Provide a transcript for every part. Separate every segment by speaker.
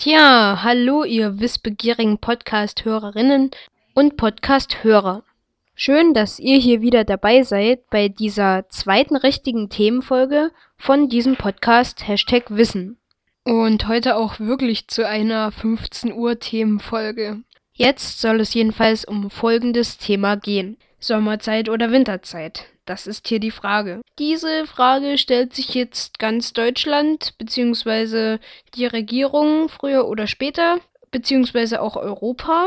Speaker 1: Tja, hallo ihr wissbegierigen Podcast-Hörerinnen und Podcast-Hörer. Schön, dass ihr hier wieder dabei seid bei dieser zweiten richtigen Themenfolge von diesem Podcast Hashtag Wissen. Und heute auch wirklich zu einer 15 Uhr Themenfolge. Jetzt soll es jedenfalls um folgendes Thema gehen. Sommerzeit oder Winterzeit? Das ist hier die Frage. Diese Frage stellt sich jetzt ganz Deutschland bzw. die Regierung früher oder später bzw. auch Europa.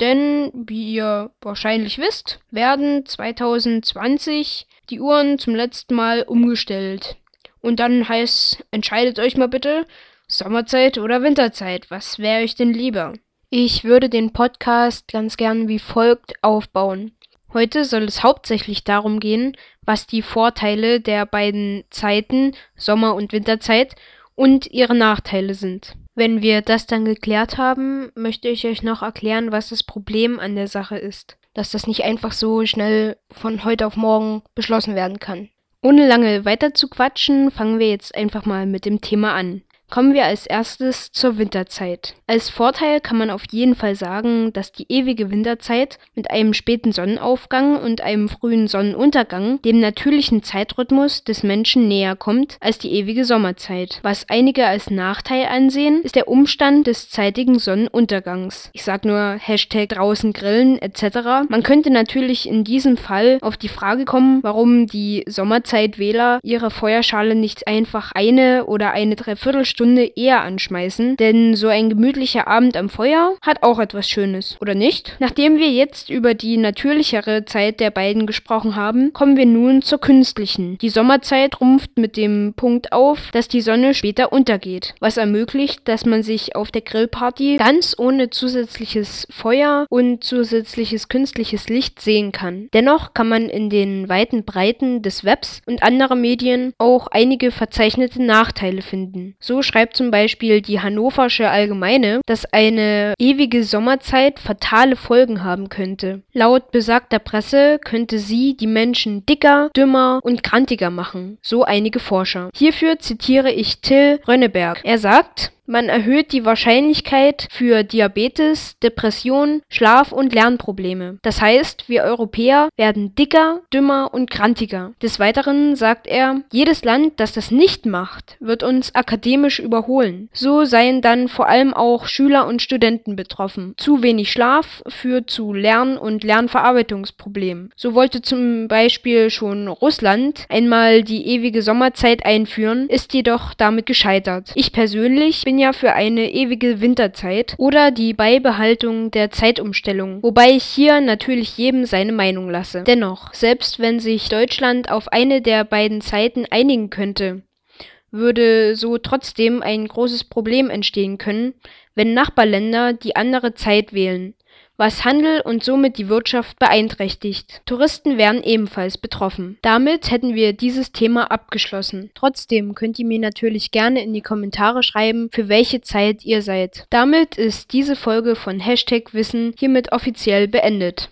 Speaker 1: Denn, wie ihr wahrscheinlich wisst, werden 2020 die Uhren zum letzten Mal umgestellt. Und dann heißt, entscheidet euch mal bitte, Sommerzeit oder Winterzeit, was wäre euch denn lieber? Ich würde den Podcast ganz gern wie folgt aufbauen. Heute soll es hauptsächlich darum gehen, was die Vorteile der beiden Zeiten, Sommer- und Winterzeit, und ihre Nachteile sind. Wenn wir das dann geklärt haben, möchte ich euch noch erklären, was das Problem an der Sache ist. Dass das nicht einfach so schnell von heute auf morgen beschlossen werden kann. Ohne lange weiter zu quatschen, fangen wir jetzt einfach mal mit dem Thema an. Kommen wir als erstes zur Winterzeit. Als Vorteil kann man auf jeden Fall sagen, dass die ewige Winterzeit mit einem späten Sonnenaufgang und einem frühen Sonnenuntergang dem natürlichen Zeitrhythmus des Menschen näher kommt als die ewige Sommerzeit. Was einige als Nachteil ansehen, ist der Umstand des zeitigen Sonnenuntergangs. Ich sag nur Hashtag draußen grillen etc. Man könnte natürlich in diesem Fall auf die Frage kommen, warum die Sommerzeitwähler ihre Feuerschale nicht einfach eine oder eine Dreiviertelstunde Stunde eher anschmeißen, denn so ein gemütlicher Abend am Feuer hat auch etwas Schönes, oder nicht? Nachdem wir jetzt über die natürlichere Zeit der beiden gesprochen haben, kommen wir nun zur künstlichen. Die Sommerzeit rumpft mit dem Punkt auf, dass die Sonne später untergeht, was ermöglicht, dass man sich auf der Grillparty ganz ohne zusätzliches Feuer und zusätzliches künstliches Licht sehen kann. Dennoch kann man in den weiten Breiten des Webs und anderer Medien auch einige verzeichnete Nachteile finden. So schreibt zum Beispiel die Hannoversche Allgemeine, dass eine ewige Sommerzeit fatale Folgen haben könnte. Laut besagter Presse könnte sie die Menschen dicker, dümmer und krantiger machen, so einige Forscher. Hierfür zitiere ich Till Rönneberg. Er sagt, man erhöht die Wahrscheinlichkeit für Diabetes, Depression, Schlaf- und Lernprobleme. Das heißt, wir Europäer werden dicker, dümmer und krantiger. Des Weiteren sagt er, jedes Land, das das nicht macht, wird uns akademisch überholen. So seien dann vor allem auch Schüler und Studenten betroffen. Zu wenig Schlaf führt zu Lern- und Lernverarbeitungsproblemen. So wollte zum Beispiel schon Russland einmal die ewige Sommerzeit einführen, ist jedoch damit gescheitert. Ich persönlich bin ja für eine ewige Winterzeit oder die Beibehaltung der Zeitumstellung, wobei ich hier natürlich jedem seine Meinung lasse. Dennoch, selbst wenn sich Deutschland auf eine der beiden Zeiten einigen könnte, würde so trotzdem ein großes Problem entstehen können, wenn Nachbarländer die andere Zeit wählen was Handel und somit die Wirtschaft beeinträchtigt. Touristen wären ebenfalls betroffen. Damit hätten wir dieses Thema abgeschlossen. Trotzdem könnt ihr mir natürlich gerne in die Kommentare schreiben, für welche Zeit ihr seid. Damit ist diese Folge von Hashtag Wissen hiermit offiziell beendet.